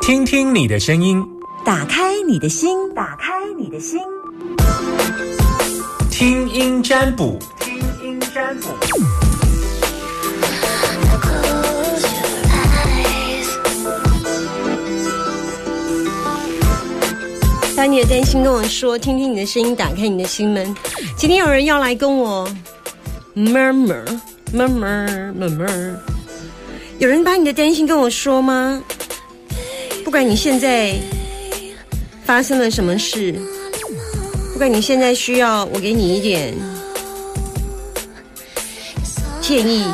听听你的声音，打开你的心，打开你的心，听音占卜，听音占卜。把你的担心跟我说，听听你的声音，打开你的心门。今天有人要来跟我 murmur murmur murmur，有人把你的担心跟我说吗？不管你现在发生了什么事，不管你现在需要我给你一点建议，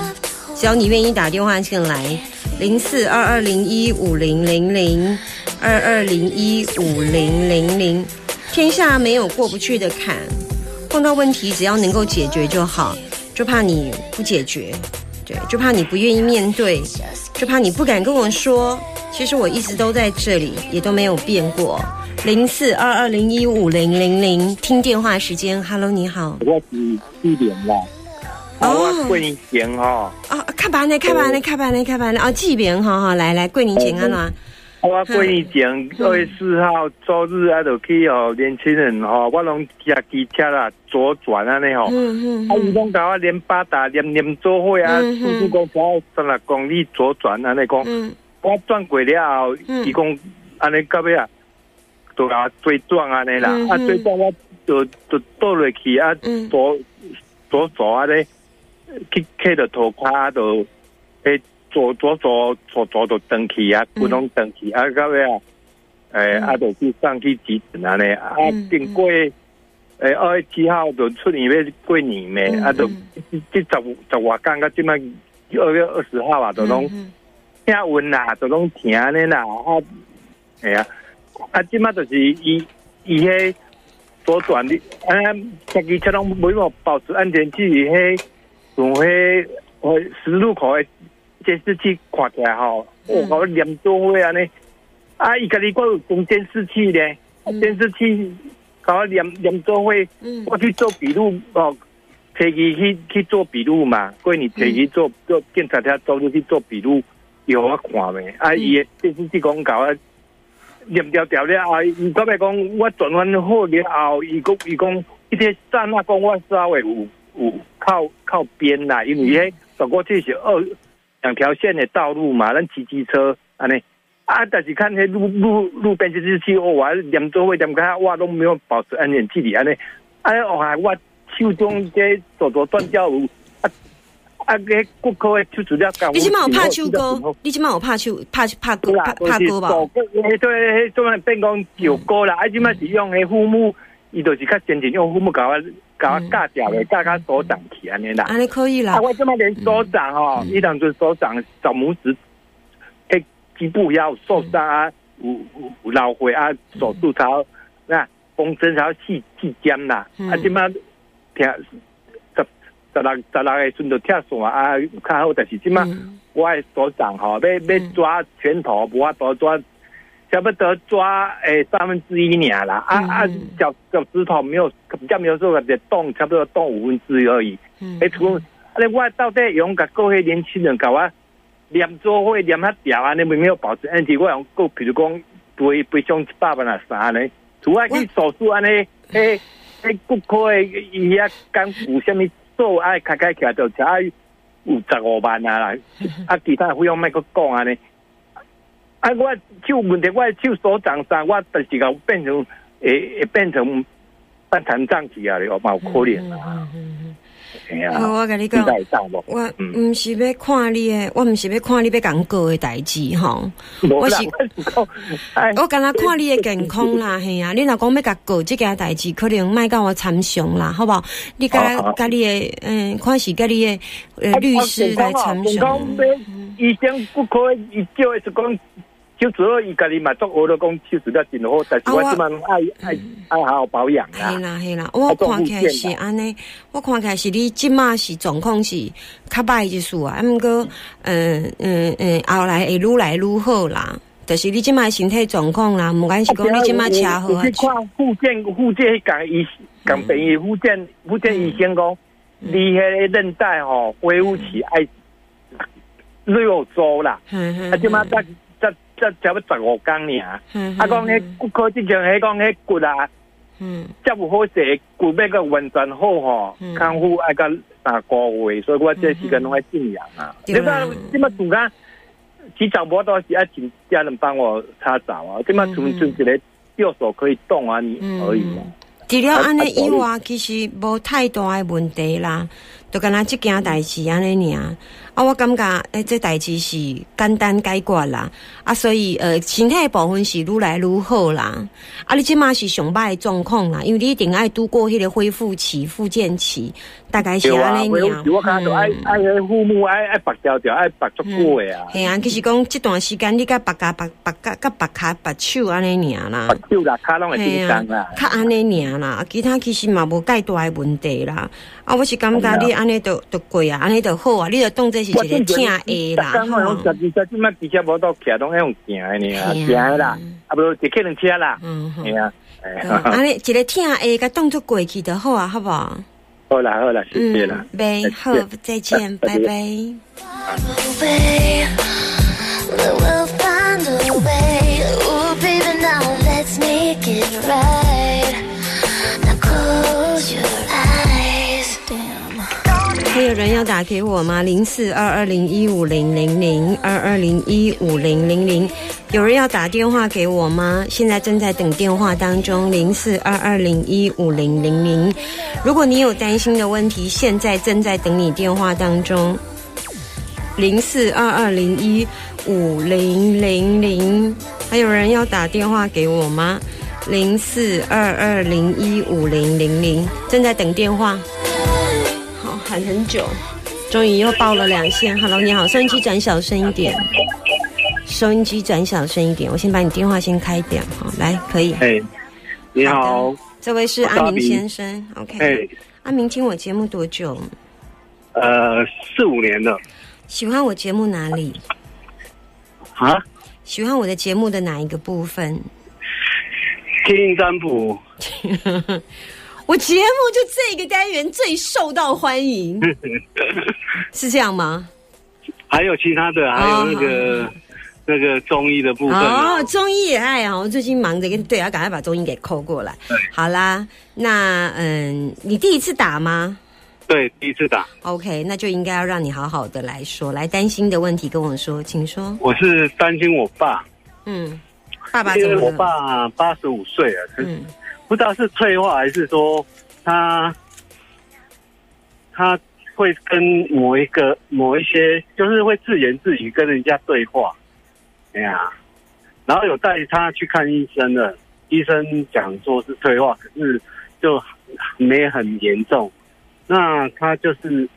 只要你愿意打电话进来，零四二二零一五零零零二二零一五零零零，天下没有过不去的坎，碰到问题只要能够解决就好，就怕你不解决，对，就怕你不愿意面对，就怕你不敢跟我说。其实我一直都在这里，也都没有变过。零四二二零一五零零零，听电话时间。Hello，你好。我是四点啦。哦，桂林前哈。啊，开班呢，开班呢，开班呢，开班呢。哦，这边哈哈，来来，桂林前安啦。我过年前二月四号周日啊，就去哦，年轻人哈，我拢骑机车啦，左转啊，那吼。嗯嗯。啊，伊拢甲我连八达连连做伙啊，速度公交十六公里左转啊，那讲。嗯。我转过了后，伊讲安尼到尾啊，都甲我追撞安尼啦，啊追撞我就就倒落去啊，左左左啊咧，去开着头卡就诶左左左左左就登去啊，不能登去啊到尾啊，诶啊就去上去急诊安尼啊，经过诶二月七号就出年要过年咩，啊就即十十外天到即摆二月二十号啊，就拢。听闻啦，就拢听咧啦，啊，系啊，啊，即马就是伊伊迄左转的，啊，司机车拢每个保持安全距离，迄从迄呃十路口的监视器看起来吼，我搞连多位安尼，啊，伊家己我有装监视器咧，监视器搞连连多位，我去做笔录哦，提伊去去做笔录嘛，过年提机做做检查车走路去做笔录。有我看未？啊，伊诶监视器讲搞啊，念条条了后，伊到尾讲我转弯好了后，伊讲伊讲，一些站那讲我稍微有有靠靠边啦，因为迄走过去是二两条线的道路嘛，咱骑机车安尼啊，但是看迄路路路边监视器，我还连座位连看我都没有保持安全距离安尼，啊，我还我手中这左左断掉有。啊！个顾客诶，出资料讲，你起码有拍手歌，你起码有拍手拍拍歌拍拍歌吧？对对，做咩变讲旧歌啦？啊，即码是用诶父母，伊就是较先进用父母搞我搞掉诶，架架手掌起安尼啦。安尼可以啦。啊，我即摆连手掌吼，伊当做手掌小拇指，诶，局部要受伤啊，有有老血啊，手术才那缝针才要细细尖啦。啊，即摆听。十十六十六个阵就跳线啊，较好，但是即么我诶所长吼，要要抓拳头，无法多抓，差不多抓诶三分之一尔啦。啊啊，脚脚趾头没有比较没有说个动，差不多动五分之一而已。诶，除啊，我到底用个各位年轻人搞啊，连做会连他调啊，你没有保持安全，我用够，比如讲对背上一百万啊啥呢？除了去手术安尼，诶诶，骨科诶伊遐干骨什么？做爱开开起来就差有十五万啊啦，啊其他费用卖个讲安尼，啊我手问题我手所长上我但是个变成会会变成半残障去啊，我蛮可怜啊。我跟你讲，我唔是要看你诶，我唔是要看你要讲过的代志吼。我是我刚刚看你的健康啦，嘿啊！你若讲要甲过这件代志，可能卖甲我参详啦，好不好？你甲甲你的嗯，看是甲你的呃律师来参详。医生不可以叫是讲。就主要伊家己嘛做我的讲手术了真好，但是我即满爱爱爱好好保养啦。系啦系啦，我看起来是安尼，我看起来是你即马是状况是较歹一数啊，毋过嗯嗯嗯，后来会愈来愈好啦。但是你即马身体状况啦，毋管是讲你即马车好啊。去看福建福建迄讲医讲病医福建福建医生讲，你迄韧带吼恢复起爱六周啦，啊即马再再才差不多十五工尔。嗯啊，讲迄骨科之前，迄讲迄骨啊，嗯。遮有好势，骨要个完全好吼嗯，康复爱个三个月，所以我这时间拢爱静养啊。你看，即么自家洗澡无都是爱请家人帮我擦澡啊，即么嗯纯纯一个右手可以动啊，你而已啊。除了安尼以外，其实无太大的问题啦，就敢若即件代志安尼尔。啊，我感觉诶，这代志是简单解决啦。啊，所以呃，身体的部分是愈来愈好啦。啊，你即马是上歹的状况啦，因为你一定爱度过迄个恢复期、复健期，大概是安尼尔我看到爱嗯爱迄父母爱爱白爱白足久的啊，系啊，其实讲即段时间你甲别家别别甲甲白骹白手安尼尔啦白。手啦，骹拢会紧张啦。，较安尼尔啦，啊其他其实嘛无介大的问题啦。啊，我是感觉你安尼就就过啊，安尼就好啊，你就当这是一个疼的啦。刚我用十二十即摆汽车无到骑，拢要用行的呢，嘿啊行的啦，啊不一客人车啦，嗯哼系，啊，安尼一个疼的甲当作过去就好啊，好不好？好啦好啦，谢谢啦嗯，。拜，好，再见，拜拜。还有人要打给我吗？零四二二零一五零零零二二零一五零零零，有人要打电话给我吗？现在正在等电话当中，零四二二零一五零零零。如果你有担心的问题，现在正在等你电话当中，零四二二零一五零零零。还有人要打电话给我吗？零四二二零一五零零零，正在等电话。好，喊很久，终于又爆了两线。Hello，你好，收音机转小声一点，收音机转小声一点。我先把你电话先开掉，好，来，可以。哎，你好，这位是阿明先生，OK。哎，阿明听我节目多久？呃，四五年了喜欢我节目哪里？啊，喜欢我的节目的哪一个部分？听占卜，我节目就这个单元最受到欢迎，是 这样吗？还有其他的，还有那个那个中医的部分啊哦，中医也爱啊！我最近忙着跟对，要赶快把中医给扣过来。好啦，那嗯，你第一次打吗对，第一次打，？OK，那就应该要让你好好的来说，来担心的问题跟我说，请说。我是担心我爸，嗯，爸爸因为我怎么了？爸八十五岁了，嗯不知道是退化还是说他他会跟某一个某一些，就是会自言自语跟人家对话，哎呀，然后有带他去看医生的，医生讲说是退化，可是就没很严重，那他就是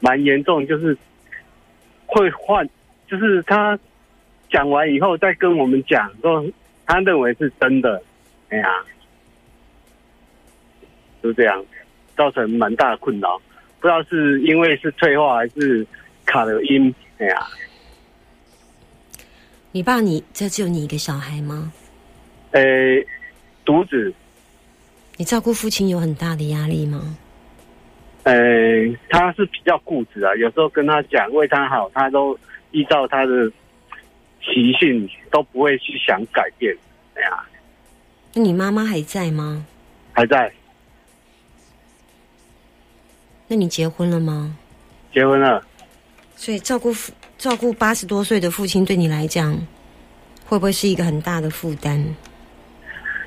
蛮严重，就是会换，就是他讲完以后再跟我们讲说，他认为是真的，哎呀。就这样，造成蛮大的困扰。不知道是因为是退化还是卡了音，哎呀，你爸你这只有你一个小孩吗？呃，独子，你照顾父亲有很大的压力吗？呃，他是比较固执啊，有时候跟他讲为他好，他都依照他的习性，都不会去想改变，哎呀，那你妈妈还在吗？还在那你结婚了吗？结婚了。所以照顾父照顾八十多岁的父亲，对你来讲，会不会是一个很大的负担？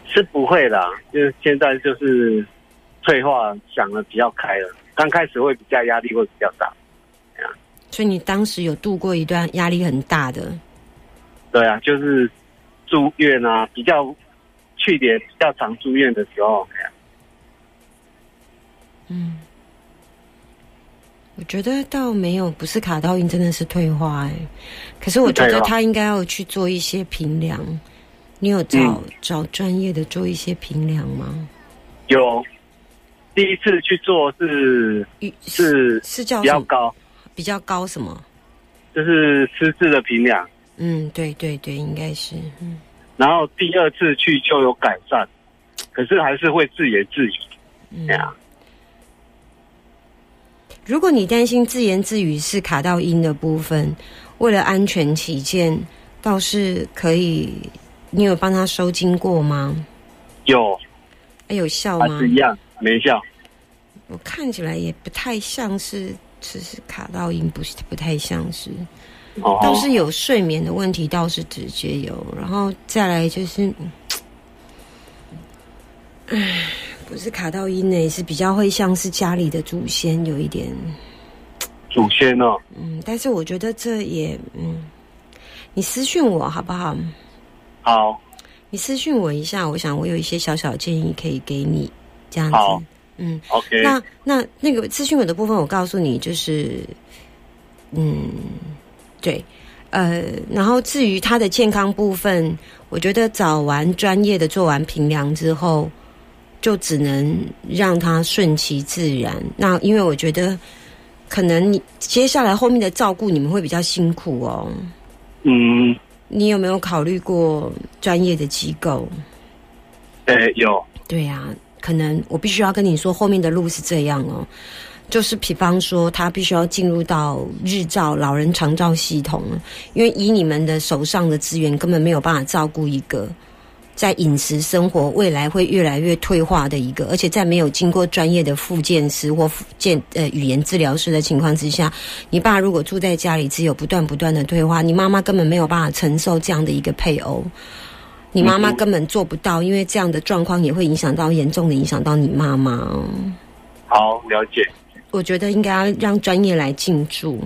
是不会啦，就是现在就是退化，想的比较开了。刚开始会比较压力会比较大，所以你当时有度过一段压力很大的，对啊，就是住院啊，比较去年比较常住院的时候，嗯，我觉得倒没有，不是卡到音，真的是退化哎、可是我觉得他应该要去做一些评量，你有找、嗯。找专业的做一些评量吗？有第一次去做是是是叫？比较高，比较高什么？就是失智的评量，嗯，对对对，应该是，嗯。然后第二次去就有改善，可是还是会自言自语，嗯。哎。呀，如果你担心自言自语是卡到音的部分，为了安全起见，倒是可以。你有帮他收经过吗？有，哎，有效吗？还是一样没效。我看起来也不太像是，只是卡到音，不是不太像是。哦，倒是有睡眠的问题，倒是直接有，然后再来就是，唉，不是卡到音呢，是比较会像是家里的祖先有一点，祖先哦，嗯，但是我觉得这也，嗯，你私讯我好不好？好，你私讯我一下，我想我有一些小小建议可以给你，这样好。子，嗯。，OK，那那那个资讯我的部分，我告诉你，就是，嗯，对，呃，然后至于他的健康部分，我觉得找完专业的做完评量之后，就只能让他顺其自然。那因为我觉得，可能你接下来后面的照顾你们会比较辛苦哦。嗯，你有没有考虑过专业的机构？诶，有，对呀、可能我必须要跟你说，后面的路是这样哦，就是比方说，他必须要进入到日照老人长照系统，因为以你们的手上的资源，根本没有办法照顾一个在饮食生活未来会越来越退化的一个，而且在没有经过专业的复健师或复健呃语言治疗师的情况之下，你爸如果住在家里，只有不断不断的退化，你妈妈根本没有办法承受这样的一个配偶。你妈妈根本做不到，因为这样的状况也会影响到严重的影响到你妈妈哦。好，了解，我觉得应该要让专业来进驻，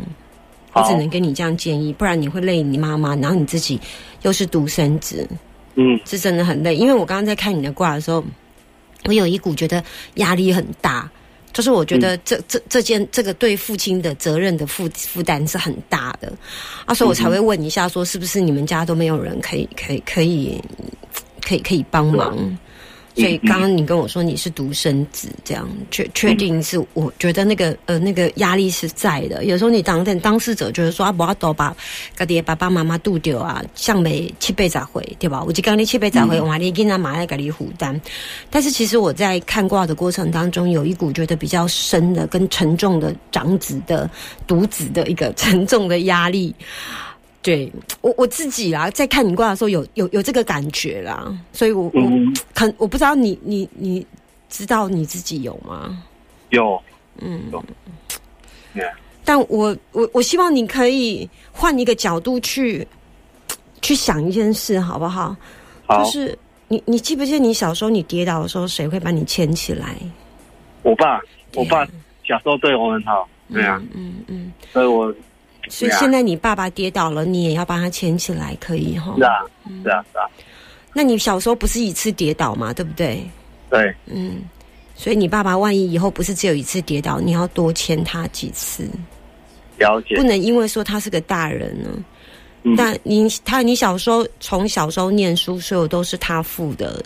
我只能跟你这样建议，不然你会累你妈妈，然后你自己又是独生子，嗯，是真的很累。因为我刚刚在看你的卦的时候，我有一股觉得压力很大，就是我觉得这、这这件这个对父亲的责任的负负担是很大的，啊，所以我才会问一下，说是不是你们家都没有人可以可以可以可以可以帮忙？所以刚刚你跟我说你是独生子，这样确确定是我觉得那个呃那个压力是在的。有时候你当等当事者就是说啊，不要多把家己的爸爸妈妈拄掉啊，像没七倍咋回对吧？我就讲你七倍咋回，我你跟他妈来给你负担。但是其实我在看卦的过程当中，有一股觉得比较深的跟沉重的长子的独子的一个 沉重的压力。对我我自己啦，在看你卦的时候有有有这个感觉啦，所以我我嗯，可我不知道你你你知道你自己有吗？有，嗯。有，Yeah。但我我我希望你可以换一个角度去去想一件事，好不好？好，就是你你记不记得你小时候你跌倒的时候，谁会把你牵起来？我爸，我爸小时候对我很好，对啊，嗯嗯，所以我所以现在你爸爸跌倒了，你也要帮他牵起来，可以哈？是？啊，是啊，是啊，那你小时候不是一次跌倒嘛，对不对？对，嗯，所以你爸爸万一以后不是只有一次跌倒，你要多牵他几次，了解。不，能因为说他是个大人呢。嗯。但你他你小时候从小时候念书，所有都是他付的，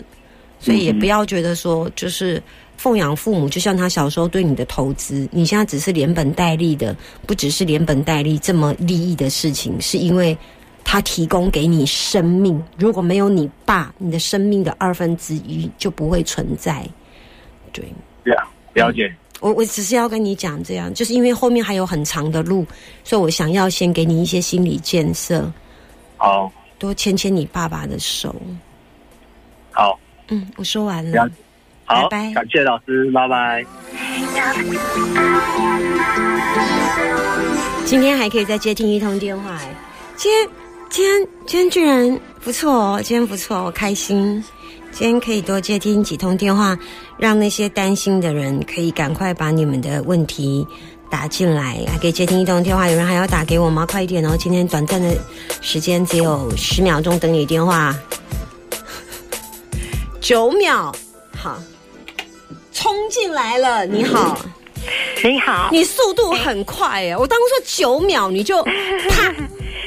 所以也嗯。不要觉得说就是奉养父母，就像他小时候对你的投资，你现在只是连本带利的，不只是连本带利这么利益的事情，是因为他提供给你生命，如果没有你爸，你的生命的二分之一就不会存在。对，对。啊，了解，我我只是要跟你讲这样，就是因为后面还有很长的路，所以我想要先给你一些心理建设，好，多牵牵你爸爸的手。好，嗯，我说完了。了。好，拜拜感谢老师，拜拜。今天还可以再接听一通电话，哎，今天今天今天居然不错哦，今天不错，我开心。今天可以多接听几通电话，让那些担心的人可以赶快把你们的问题打进来，还可以接听一通电话。有人还要打给我吗？快一点哦！今天短暂的时间只有十秒钟等你电话，九秒，好，冲进来了，你好。你好，你速度很快耶！我当说九秒你就 啪，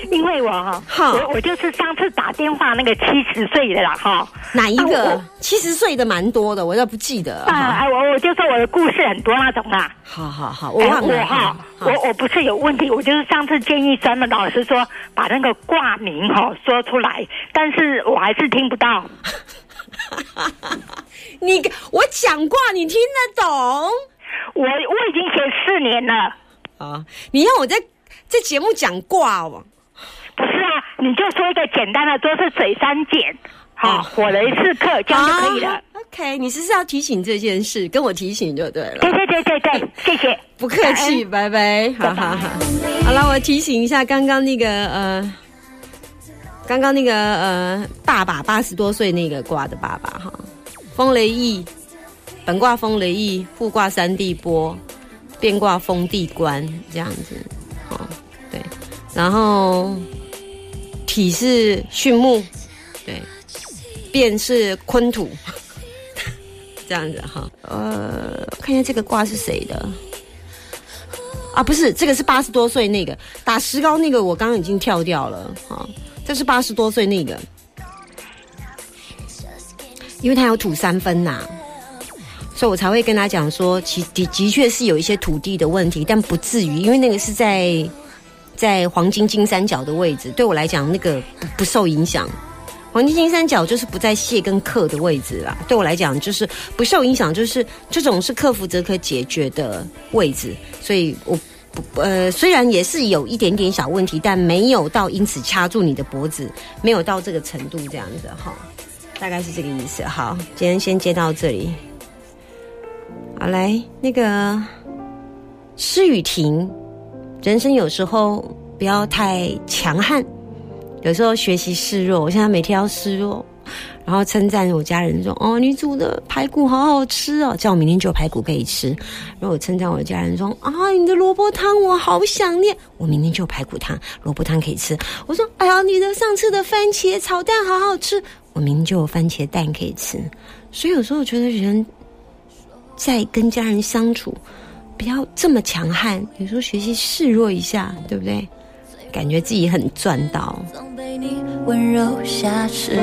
因为我哈，好我我就是上次打电话那个七十岁的啦哈，哪一个啊七十岁的蛮多的，我都不记得。啊，我我就说我的故事很多那种啦。好好好，我哎忘了。我哈，好我我不是有问题，我就是上次建议专门老师说把那个挂名哈说出来，但是我还是听不到。你我讲过，你听得懂我我已经写四年了，啊？你要我在在节目讲挂哦。不是啊，你就说一个简单的，都是水三碱，好，火雷四克，这样就可以了。好 OK，你是不是要提醒这件事，跟我提醒就对了。对对对对对，谢谢。不客气，拜拜，好好好。好了，我提醒一下，刚刚那个呃，刚刚那个呃，爸爸八十多岁那个卦的爸爸哈，风雷翼，本卦风雷翼，复卦三地波，变卦风地官，这样子，哦，对，然后体是巽木，对，变是坤土。这样子哈，呃，看一下这个卦是谁的啊？不是，这个是八十多岁那个打石膏那个，我刚刚已经跳掉了哈。这是八十多岁那个，因为他有土三分呐，所以我才会跟他讲说，其的的确是有一些土地的问题，但不至于，因为那个是在在黄金金三角的位置，对我来讲那个不受影响。黄金金三角就是不在谢跟克的位置啦，对我来讲就是不受影响，就是这种是克服则可解决的位置，所以我呃虽然也是有一点点小问题，但没有到因此掐住你的脖子，没有到这个程度这样子哈，大概是这个意思。好，今天先接到这里。好，来那个施雨婷，人生有时候不要太强悍。有时候学习示弱，我现在每天要示弱，然后称赞我家人说：“哦，你煮的排骨好好吃哦，叫我明天就有排骨可以吃。”然后我称赞我的家人说：“啊，你的萝卜汤我好想念，我明天就有排骨汤、萝卜汤可以吃。”我说：“哎呀，你的上次的番茄炒蛋好好吃，我明天就有番茄蛋可以吃。”所以有时候我觉得人在跟家人相处，不要这么强悍，有时候学习示弱一下，对不对？感觉自己很赚到。被你温柔挟持。